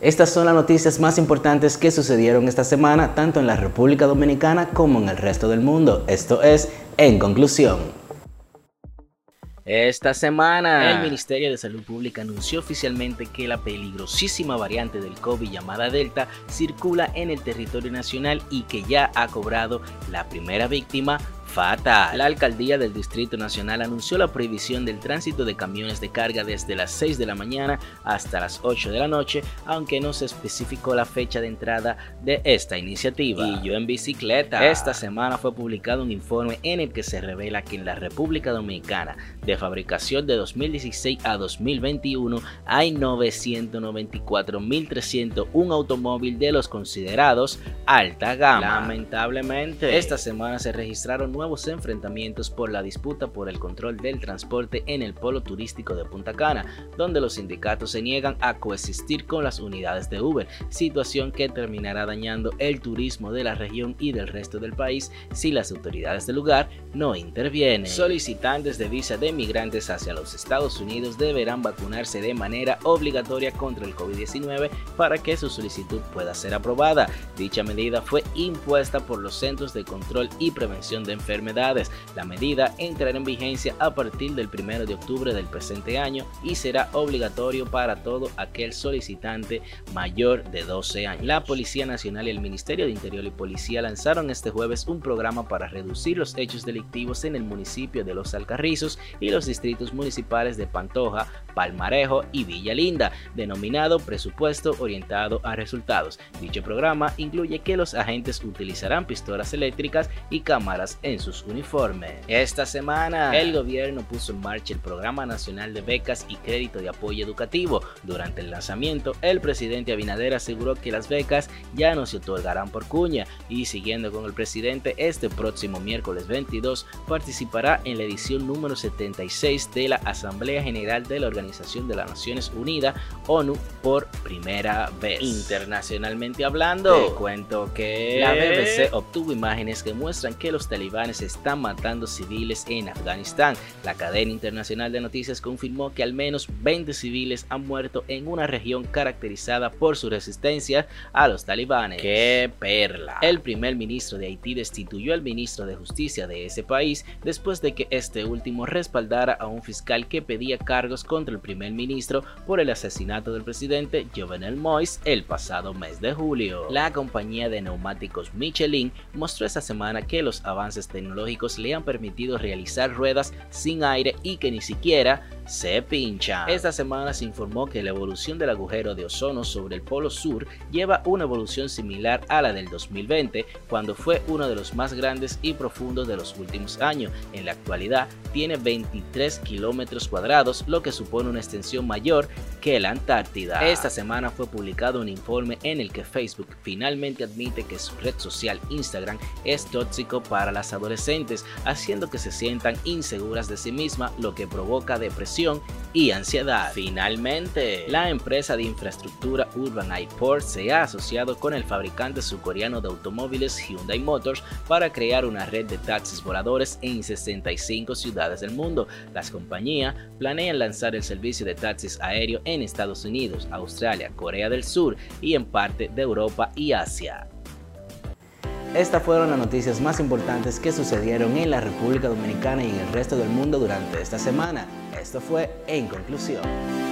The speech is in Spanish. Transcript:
Estas son las noticias más importantes que sucedieron esta semana, tanto en la República Dominicana como en el resto del mundo. Esto es En Conclusión. Esta semana, el Ministerio de Salud Pública anunció oficialmente que la peligrosísima variante del COVID llamada Delta circula en el territorio nacional y que ya ha cobrado la primera víctima la alcaldía del Distrito Nacional anunció la prohibición del tránsito de camiones de carga desde las 6 de la mañana hasta las 8 de la noche, aunque no se especificó la fecha de entrada de esta iniciativa. Y yo en bicicleta. Esta semana fue publicado un informe en el que se revela que en la República Dominicana, de fabricación de 2016 a 2021, hay 994.301 automóviles de los considerados alta gama. Lamentablemente, esta semana se registraron nuevos enfrentamientos por la disputa por el control del transporte en el polo turístico de Punta Cana, donde los sindicatos se niegan a coexistir con las unidades de Uber, situación que terminará dañando el turismo de la región y del resto del país si las autoridades del lugar no intervienen. Solicitantes de visa de migrantes hacia los Estados Unidos deberán vacunarse de manera obligatoria contra el COVID-19 para que su solicitud pueda ser aprobada. Dicha medida fue impuesta por los Centros de Control y Prevención de Enfermedades la medida entrará en vigencia a partir del 1 de octubre del presente año y será obligatorio para todo aquel solicitante mayor de 12 años. La Policía Nacional y el Ministerio de Interior y Policía lanzaron este jueves un programa para reducir los hechos delictivos en el municipio de Los Alcarrizos y los distritos municipales de Pantoja, Palmarejo y Villa Linda, denominado Presupuesto Orientado a Resultados. Dicho programa incluye que los agentes utilizarán pistolas eléctricas y cámaras en su uniformes. Esta semana, el gobierno puso en marcha el Programa Nacional de Becas y Crédito de Apoyo Educativo. Durante el lanzamiento, el presidente Abinader aseguró que las becas ya no se otorgarán por cuña y siguiendo con el presidente, este próximo miércoles 22 participará en la edición número 76 de la Asamblea General de la Organización de las Naciones Unidas, ONU, por primera vez. Internacionalmente hablando, te cuento que la BBC obtuvo imágenes que muestran que los talibanes se están matando civiles en Afganistán. La cadena internacional de noticias confirmó que al menos 20 civiles han muerto en una región caracterizada por su resistencia a los talibanes. ¡Qué perla! El primer ministro de Haití destituyó al ministro de Justicia de ese país después de que este último respaldara a un fiscal que pedía cargos contra el primer ministro por el asesinato del presidente Jovenel Moïse el pasado mes de julio. La compañía de neumáticos Michelin mostró esta semana que los avances tecnológicos tecnológicos le han permitido realizar ruedas sin aire y que ni siquiera se pinchan. Esta semana se informó que la evolución del agujero de ozono sobre el polo sur lleva una evolución similar a la del 2020, cuando fue uno de los más grandes y profundos de los últimos años. En la actualidad tiene 23 kilómetros cuadrados, lo que supone una extensión mayor que la Antártida. Esta semana fue publicado un informe en el que Facebook finalmente admite que su red social Instagram es tóxico para las adolescentes, haciendo que se sientan inseguras de sí misma, lo que provoca y ansiedad. Finalmente, la empresa de infraestructura Urban iPort se ha asociado con el fabricante surcoreano de automóviles Hyundai Motors para crear una red de taxis voladores en 65 ciudades del mundo. Las compañías planean lanzar el servicio de taxis aéreo en Estados Unidos, Australia, Corea del Sur y en parte de Europa y Asia. Estas fueron las noticias más importantes que sucedieron en la República Dominicana y en el resto del mundo durante esta semana. Esto fue En Conclusión.